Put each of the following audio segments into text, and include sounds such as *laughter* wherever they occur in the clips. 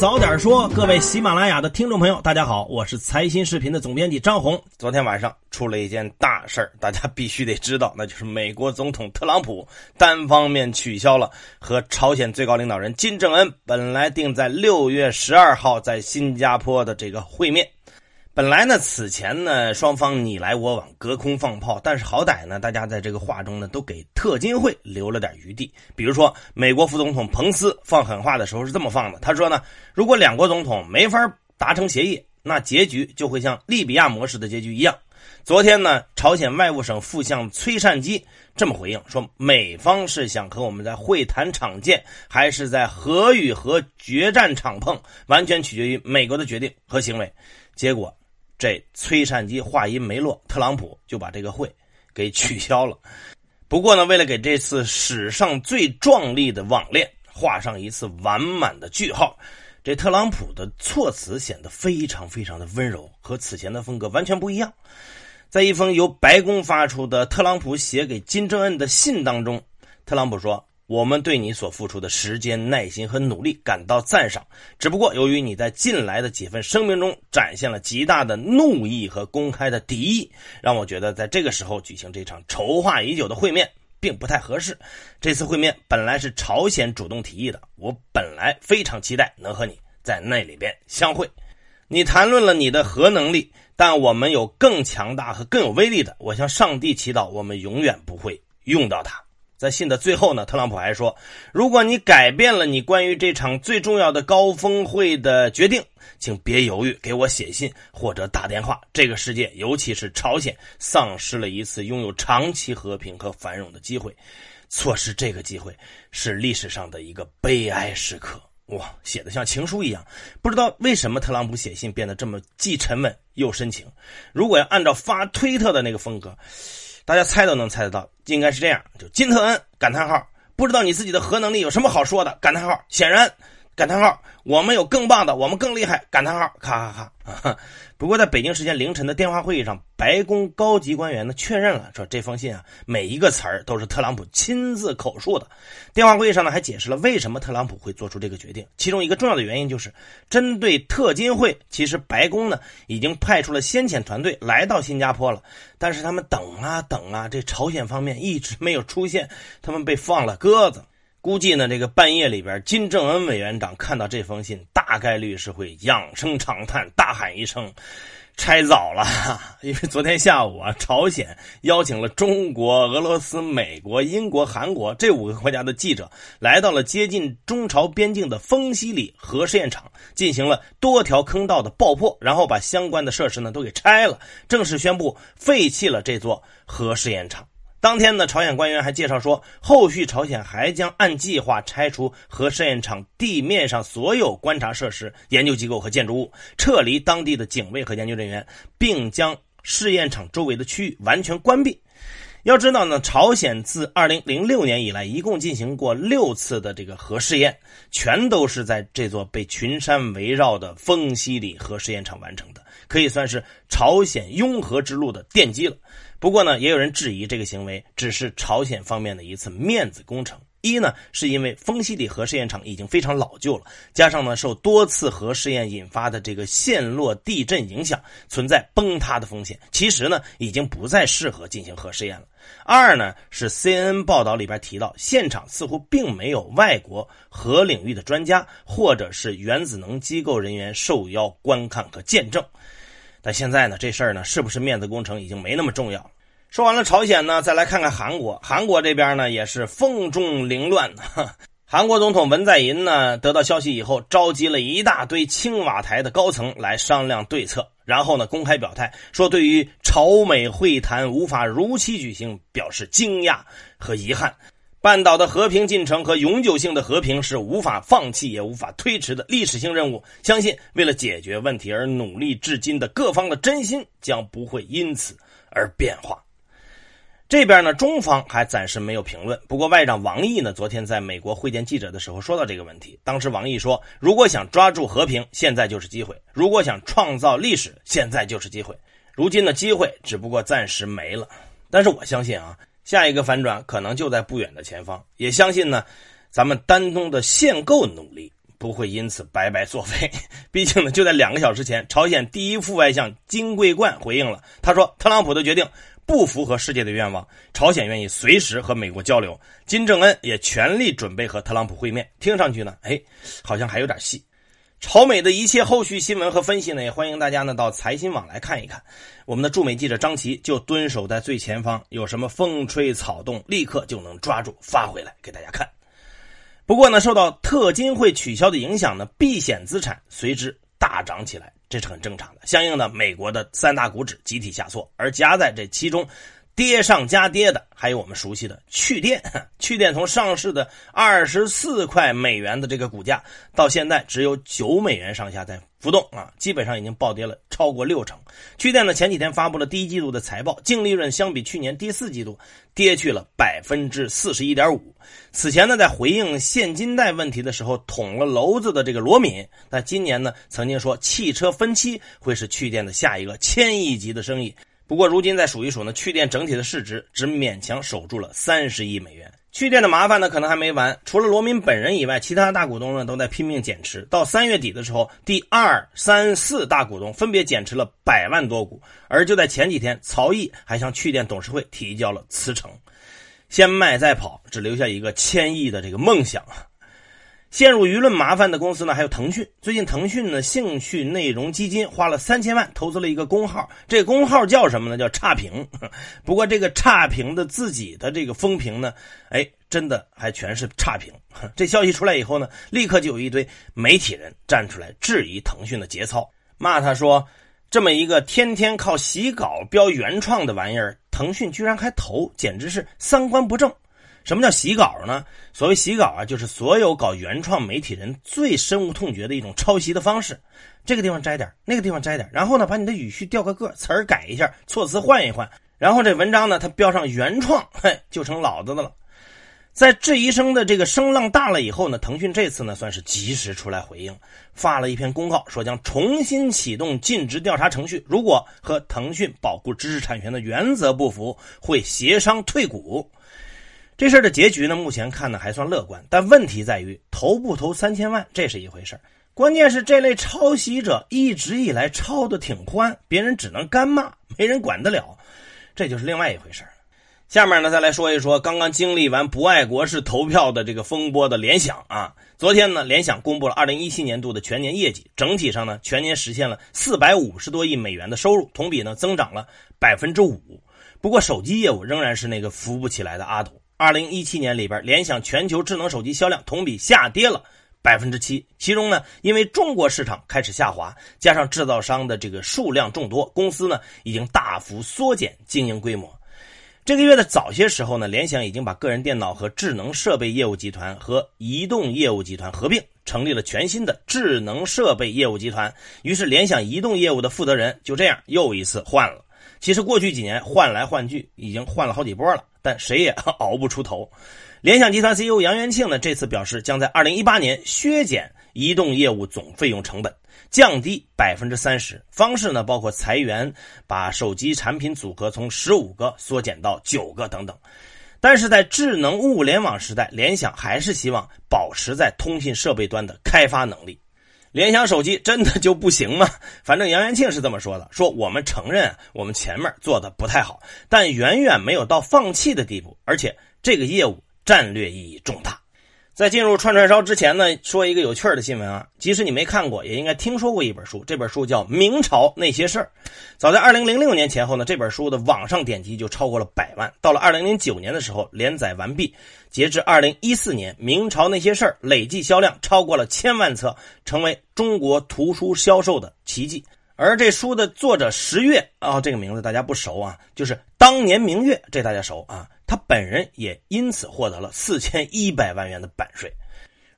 早点说，各位喜马拉雅的听众朋友，大家好，我是财新视频的总编辑张红。昨天晚上出了一件大事儿，大家必须得知道，那就是美国总统特朗普单方面取消了和朝鲜最高领导人金正恩本来定在六月十二号在新加坡的这个会面。本来呢，此前呢，双方你来我往，隔空放炮，但是好歹呢，大家在这个话中呢，都给特金会留了点余地。比如说，美国副总统彭斯放狠话的时候是这么放的，他说呢，如果两国总统没法达成协议，那结局就会像利比亚模式的结局一样。昨天呢，朝鲜外务省副相崔善基这么回应说，美方是想和我们在会谈场见，还是在核与核决战场碰，完全取决于美国的决定和行为。结果。这崔善基话音没落，特朗普就把这个会给取消了。不过呢，为了给这次史上最壮丽的网恋画上一次完满的句号，这特朗普的措辞显得非常非常的温柔，和此前的风格完全不一样。在一封由白宫发出的特朗普写给金正恩的信当中，特朗普说。我们对你所付出的时间、耐心和努力感到赞赏。只不过，由于你在近来的几份声明中展现了极大的怒意和公开的敌意，让我觉得在这个时候举行这场筹划已久的会面并不太合适。这次会面本来是朝鲜主动提议的，我本来非常期待能和你在那里边相会。你谈论了你的核能力，但我们有更强大和更有威力的。我向上帝祈祷，我们永远不会用到它。在信的最后呢，特朗普还说：“如果你改变了你关于这场最重要的高峰会的决定，请别犹豫，给我写信或者打电话。这个世界，尤其是朝鲜，丧失了一次拥有长期和平和繁荣的机会。错失这个机会，是历史上的一个悲哀时刻。”哇，写的像情书一样。不知道为什么特朗普写信变得这么既沉稳又深情。如果要按照发推特的那个风格。大家猜都能猜得到，应该是这样：就金特恩感叹号，不知道你自己的核能力有什么好说的？感叹号，显然，感叹号，我们有更棒的，我们更厉害！感叹号，咔咔咔。*laughs* 不过，在北京时间凌晨的电话会议上，白宫高级官员呢确认了，说这封信啊，每一个词儿都是特朗普亲自口述的。电话会议上呢，还解释了为什么特朗普会做出这个决定，其中一个重要的原因就是，针对特金会，其实白宫呢已经派出了先遣团队来到新加坡了，但是他们等啊等啊，这朝鲜方面一直没有出现，他们被放了鸽子。估计呢，这个半夜里边，金正恩委员长看到这封信，大概率是会仰声长叹，大喊一声：“拆早了！” *laughs* 因为昨天下午啊，朝鲜邀请了中国、俄罗斯、美国、英国、韩国这五个国家的记者，来到了接近中朝边境的丰西里核试验场，进行了多条坑道的爆破，然后把相关的设施呢都给拆了，正式宣布废弃了这座核试验场。当天呢，朝鲜官员还介绍说，后续朝鲜还将按计划拆除核试验场地面上所有观察设施、研究机构和建筑物，撤离当地的警卫和研究人员，并将试验场周围的区域完全关闭。要知道呢，朝鲜自2006年以来，一共进行过六次的这个核试验，全都是在这座被群山围绕的丰西里核试验场完成的，可以算是朝鲜拥核之路的奠基了。不过呢，也有人质疑这个行为只是朝鲜方面的一次面子工程。一呢，是因为丰西里核试验场已经非常老旧了，加上呢受多次核试验引发的这个陷落地震影响，存在崩塌的风险。其实呢，已经不再适合进行核试验了。二呢，是 CNN 报道里边提到，现场似乎并没有外国核领域的专家或者是原子能机构人员受邀观看和见证。但现在呢，这事儿呢，是不是面子工程已经没那么重要了？说完了朝鲜呢，再来看看韩国。韩国这边呢，也是风中凌乱。*laughs* 韩国总统文在寅呢，得到消息以后，召集了一大堆青瓦台的高层来商量对策，然后呢，公开表态说，对于朝美会谈无法如期举行，表示惊讶和遗憾。半岛的和平进程和永久性的和平是无法放弃也无法推迟的历史性任务。相信为了解决问题而努力至今的各方的真心将不会因此而变化。这边呢，中方还暂时没有评论。不过，外长王毅呢，昨天在美国会见记者的时候说到这个问题。当时王毅说：“如果想抓住和平，现在就是机会；如果想创造历史，现在就是机会。如今的机会只不过暂时没了。但是我相信啊。”下一个反转可能就在不远的前方，也相信呢，咱们丹东的限购努力不会因此白白作废。*laughs* 毕竟呢，就在两个小时前，朝鲜第一副外相金贵冠回应了，他说特朗普的决定不符合世界的愿望，朝鲜愿意随时和美国交流，金正恩也全力准备和特朗普会面。听上去呢，哎，好像还有点戏。朝美的一切后续新闻和分析呢，也欢迎大家呢到财新网来看一看。我们的驻美记者张琪就蹲守在最前方，有什么风吹草动，立刻就能抓住发回来给大家看。不过呢，受到特金会取消的影响呢，避险资产随之大涨起来，这是很正常的。相应的，美国的三大股指集体下挫，而夹在这其中。跌上加跌的，还有我们熟悉的趣电。*laughs* 趣电从上市的二十四块美元的这个股价，到现在只有九美元上下在浮动啊，基本上已经暴跌了超过六成。趣电呢前几天发布了第一季度的财报，净利润相比去年第四季度跌去了百分之四十一点五。此前呢，在回应现金贷问题的时候捅了娄子的这个罗敏，那今年呢曾经说汽车分期会是趣电的下一个千亿级的生意。不过，如今再数一数呢，趣店整体的市值只勉强守住了三十亿美元。趣店的麻烦呢，可能还没完。除了罗敏本人以外，其他大股东呢都在拼命减持。到三月底的时候，第二、三、四大股东分别减持了百万多股。而就在前几天，曹毅还向趣店董事会提交了辞呈，先卖再跑，只留下一个千亿的这个梦想啊。陷入舆论麻烦的公司呢，还有腾讯。最近，腾讯呢兴趣内容基金花了三千万投资了一个公号，这公号叫什么呢？叫差评。*laughs* 不过，这个差评的自己的这个风评呢，哎，真的还全是差评。*laughs* 这消息出来以后呢，立刻就有一堆媒体人站出来质疑腾讯的节操，骂他说：“这么一个天天靠洗稿标原创的玩意儿，腾讯居然还投，简直是三观不正。”什么叫洗稿呢？所谓洗稿啊，就是所有搞原创媒体人最深恶痛绝的一种抄袭的方式。这个地方摘点，那个地方摘点，然后呢，把你的语序调个个，词儿改一下，措辞换一换，然后这文章呢，它标上原创，嘿，就成老子的了。在质疑声的这个声浪大了以后呢，腾讯这次呢算是及时出来回应，发了一篇公告，说将重新启动尽职调查程序，如果和腾讯保护知识产权的原则不符，会协商退股。这事儿的结局呢，目前看呢还算乐观，但问题在于投不投三千万，这是一回事关键是这类抄袭者一直以来抄的挺欢，别人只能干骂，没人管得了，这就是另外一回事下面呢，再来说一说刚刚经历完不爱国式投票的这个风波的联想啊。昨天呢，联想公布了二零一七年度的全年业绩，整体上呢，全年实现了四百五十多亿美元的收入，同比呢增长了百分之五。不过手机业务仍然是那个扶不起来的阿斗。二零一七年里边，联想全球智能手机销量同比下跌了百分之七。其中呢，因为中国市场开始下滑，加上制造商的这个数量众多，公司呢已经大幅缩减经营规模。这个月的早些时候呢，联想已经把个人电脑和智能设备业务集团和移动业务集团合并，成立了全新的智能设备业务集团。于是，联想移动业务的负责人就这样又一次换了。其实过去几年换来换去，已经换了好几波了。但谁也 *laughs* 熬不出头。联想集团 CEO 杨元庆呢，这次表示将在2018年削减移动业务总费用成本，降低百分之三十。方式呢，包括裁员，把手机产品组合从十五个缩减到九个等等。但是在智能物联网时代，联想还是希望保持在通信设备端的开发能力。联想手机真的就不行吗？*laughs* 反正杨元庆是这么说的：说我们承认我们前面做的不太好，但远远没有到放弃的地步，而且这个业务战略意义重大。在进入串串烧之前呢，说一个有趣的新闻啊。即使你没看过，也应该听说过一本书。这本书叫《明朝那些事儿》。早在2006年前后呢，这本书的网上点击就超过了百万。到了2009年的时候，连载完毕。截至2014年，《明朝那些事儿》累计销量超过了千万册，成为中国图书销售的奇迹。而这书的作者十月啊，这个名字大家不熟啊，就是当年明月，这大家熟啊。他本人也因此获得了四千一百万元的版税。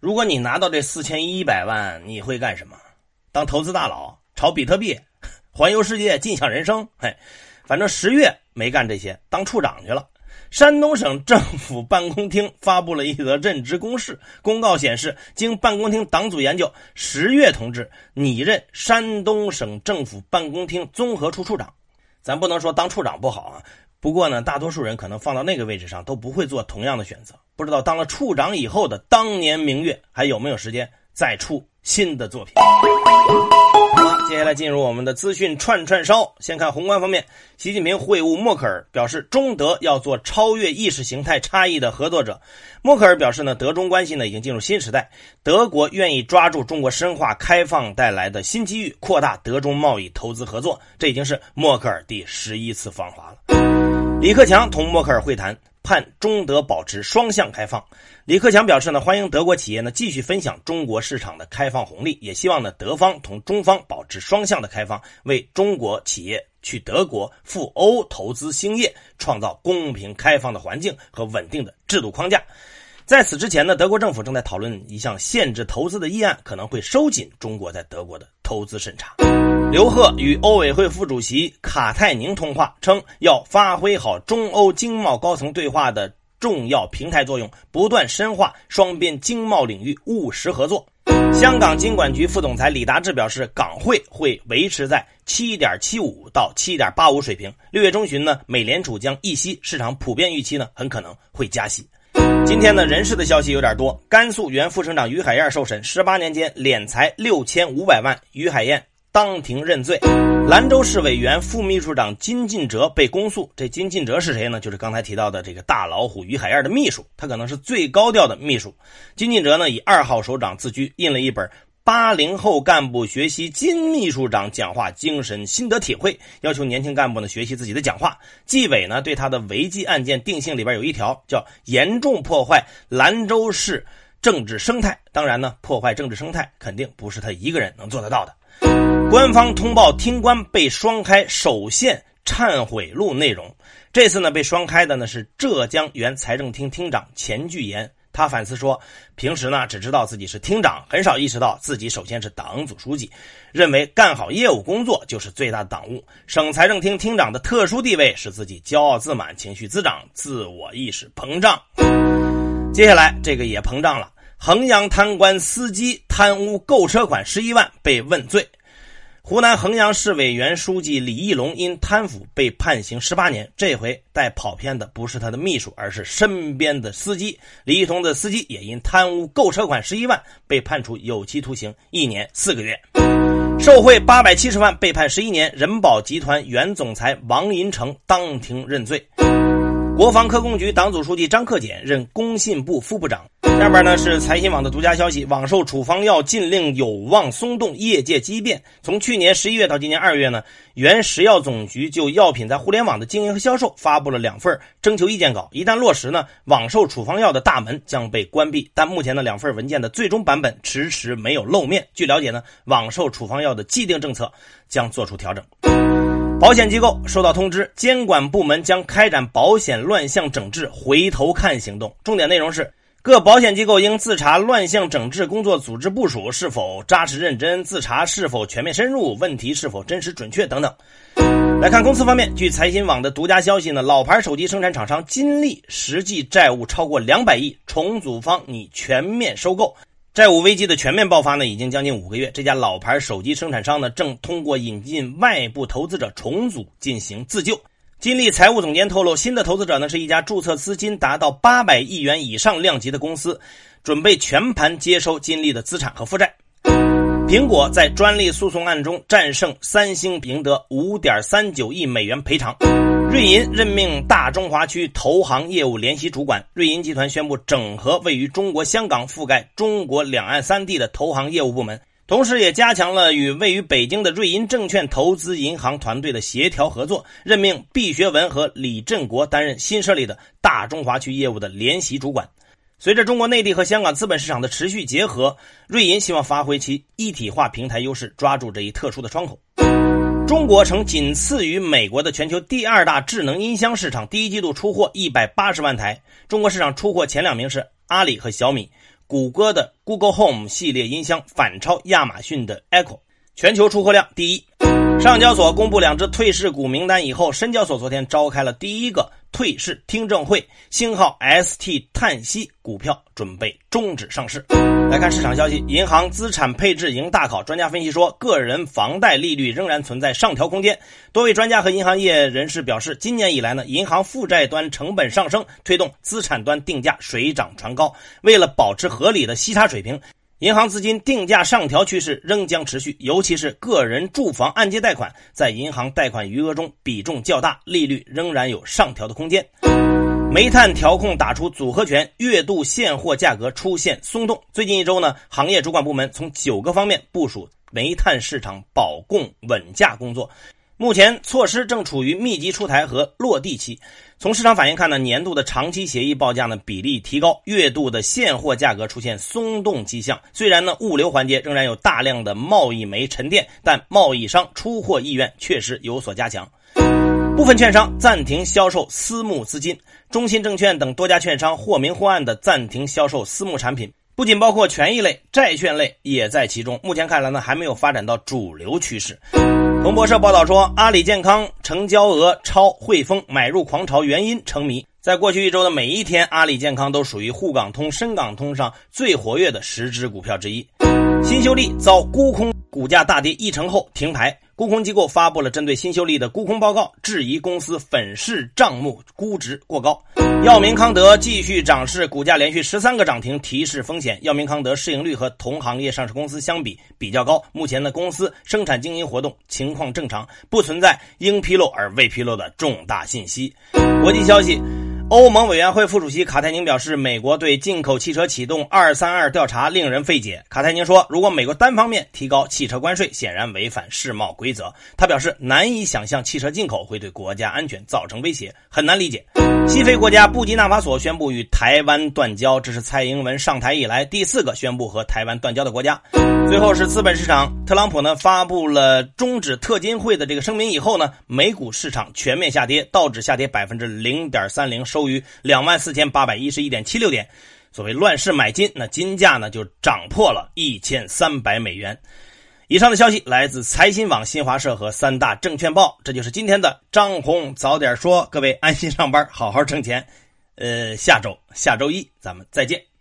如果你拿到这四千一百万，你会干什么？当投资大佬，炒比特币，*laughs* 环游世界，尽享人生？嘿，反正十月没干这些，当处长去了。山东省政府办公厅发布了一则任职公示公告，显示经办公厅党组研究，十月同志拟任山东省政府办公厅综合处处长。咱不能说当处长不好啊。不过呢，大多数人可能放到那个位置上都不会做同样的选择。不知道当了处长以后的当年明月还有没有时间再出新的作品。好了，接下来进入我们的资讯串串烧。先看宏观方面，习近平会晤默克尔，表示中德要做超越意识形态差异的合作者。默克尔表示呢，德中关系呢已经进入新时代，德国愿意抓住中国深化开放带来的新机遇，扩大德中贸易投资合作。这已经是默克尔第十一次访华了。李克强同默克尔会谈。盼中德保持双向开放。李克强表示呢，欢迎德国企业呢继续分享中国市场的开放红利，也希望呢德方同中方保持双向的开放，为中国企业去德国赴欧投资兴业创造公平开放的环境和稳定的制度框架。在此之前呢，德国政府正在讨论一项限制投资的议案，可能会收紧中国在德国的投资审查。刘鹤与欧委会副主席卡泰宁通话，称要发挥好中欧经贸高层对话的重要平台作用，不断深化双边经贸领域务实合作。香港金管局副总裁李达志表示，港汇会维持在七点七五到七点八五水平。六月中旬呢，美联储将议息，市场普遍预期呢很可能会加息。今天呢，人事的消息有点多。甘肃原副省长于海燕受审，十八年间敛财六千五百万，于海燕当庭认罪。兰州市委原副秘书长金进哲被公诉。这金进哲是谁呢？就是刚才提到的这个大老虎于海燕的秘书，他可能是最高调的秘书。金进哲呢，以二号首长自居，印了一本。八零后干部学习金秘书长讲话精神心得体会，要求年轻干部呢学习自己的讲话。纪委呢对他的违纪案件定性里边有一条叫严重破坏兰州市政治生态。当然呢，破坏政治生态肯定不是他一个人能做得到的。官方通报听官被双开首现忏悔录内容，这次呢被双开的呢是浙江原财政厅厅长钱巨岩。他反思说，平时呢只知道自己是厅长，很少意识到自己首先是党组书记，认为干好业务工作就是最大的党务。省财政厅厅长的特殊地位使自己骄傲自满，情绪滋长，自我意识膨胀。接下来这个也膨胀了，衡阳贪官司机贪污购车款十一万被问罪。湖南衡阳市委原书记李义龙因贪腐被判刑十八年，这回带跑偏的不是他的秘书，而是身边的司机。李义同的司机也因贪污购车款十一万，被判处有期徒刑一年四个月，受贿八百七十万被判十一年。人保集团原总裁王银成当庭认罪。国防科工局党组书记张克俭任工信部副部长。下边呢是财新网的独家消息：网售处方药禁令有望松动，业界激变。从去年十一月到今年二月呢，原食药总局就药品在互联网的经营和销售发布了两份征求意见稿。一旦落实呢，网售处方药的大门将被关闭。但目前呢，两份文件的最终版本迟迟没有露面。据了解呢，网售处方药的既定政策将做出调整。保险机构收到通知，监管部门将开展保险乱象整治回头看行动。重点内容是，各保险机构应自查乱象整治工作组织部署是否扎实认真，自查是否全面深入，问题是否真实准确等等。来看公司方面，据财新网的独家消息呢，老牌手机生产厂商金立实际债务超过两百亿，重组方拟全面收购。债务危机的全面爆发呢，已经将近五个月。这家老牌手机生产商呢，正通过引进外部投资者重组进行自救。金立财务总监透露，新的投资者呢是一家注册资金达到八百亿元以上量级的公司，准备全盘接收金立的资产和负债。苹果在专利诉讼案中战胜三星，赢得五点三九亿美元赔偿。瑞银任命大中华区投行业务联席主管。瑞银集团宣布整合位于中国香港、覆盖中国两岸三地的投行业务部门，同时也加强了与位于北京的瑞银证券投资银行团队的协调合作。任命毕学文和李振国担任新设立的大中华区业务的联席主管。随着中国内地和香港资本市场的持续结合，瑞银希望发挥其一体化平台优势，抓住这一特殊的窗口。中国成仅次于美国的全球第二大智能音箱市场，第一季度出货一百八十万台。中国市场出货前两名是阿里和小米，谷歌的 Google Home 系列音箱反超亚马逊的 Echo，全球出货量第一。上交所公布两只退市股名单以后，深交所昨天召开了第一个。退市听证会，星号 ST 叹息股票准备终止上市。来看市场消息，银行资产配置迎大考。专家分析说，个人房贷利率仍然存在上调空间。多位专家和银行业人士表示，今年以来呢，银行负债端成本上升，推动资产端定价水涨船高。为了保持合理的息差水平。银行资金定价上调趋势仍将持续，尤其是个人住房按揭贷款，在银行贷款余额中比重较大，利率仍然有上调的空间。煤炭调控打出组合拳，月度现货价格出现松动。最近一周呢，行业主管部门从九个方面部署煤炭市场保供稳价工作。目前措施正处于密集出台和落地期。从市场反应看呢，年度的长期协议报价呢比例提高，月度的现货价格出现松动迹象。虽然呢物流环节仍然有大量的贸易煤沉淀，但贸易商出货意愿确实有所加强。部分券商暂停销售私募资金，中信证券等多家券商或明或暗的暂停销售私募产品。不仅包括权益类、债券类也在其中。目前看来呢，还没有发展到主流趋势。彭博社报道说，阿里健康成交额超汇丰买入狂潮，原因成谜。在过去一周的每一天，阿里健康都属于沪港通、深港通上最活跃的十只股票之一。新秀丽遭沽空，股价大跌一成后停牌。沽空机构发布了针对新秀丽的沽空报告，质疑公司粉饰账目，估值过高。药明康德继续涨势，股价连续十三个涨停，提示风险。药明康德市盈率和同行业上市公司相比比较高，目前的公司生产经营活动情况正常，不存在应披露而未披露的重大信息。国际消息。欧盟委员会副主席卡泰宁表示，美国对进口汽车启动“二三二”调查令人费解。卡泰宁说，如果美国单方面提高汽车关税，显然违反世贸规则。他表示，难以想象汽车进口会对国家安全造成威胁，很难理解。西非国家布基纳法索宣布与台湾断交，这是蔡英文上台以来第四个宣布和台湾断交的国家。最后是资本市场，特朗普呢发布了终止特金会的这个声明以后呢，美股市场全面下跌，道指下跌百分之零点三零，收。于两万四千八百一十一点七六点，所谓乱世买金，那金价呢就涨破了一千三百美元。以上的消息来自财新网、新华社和三大证券报。这就是今天的张红早点说，各位安心上班，好好挣钱。呃，下周下周一咱们再见。